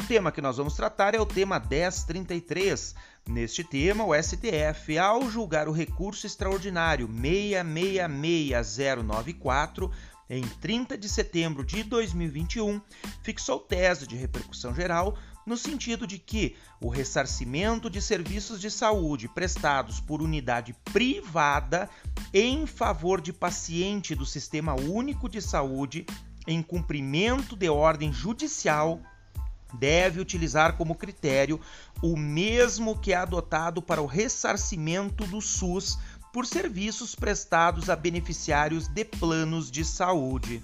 tema que nós vamos tratar é o tema 1033. Neste tema, o STF, ao julgar o recurso extraordinário 666094, em 30 de setembro de 2021, fixou tese de repercussão geral no sentido de que o ressarcimento de serviços de saúde prestados por unidade privada em favor de paciente do Sistema Único de Saúde em cumprimento de ordem judicial deve utilizar como critério o mesmo que é adotado para o ressarcimento do SUS por serviços prestados a beneficiários de planos de saúde.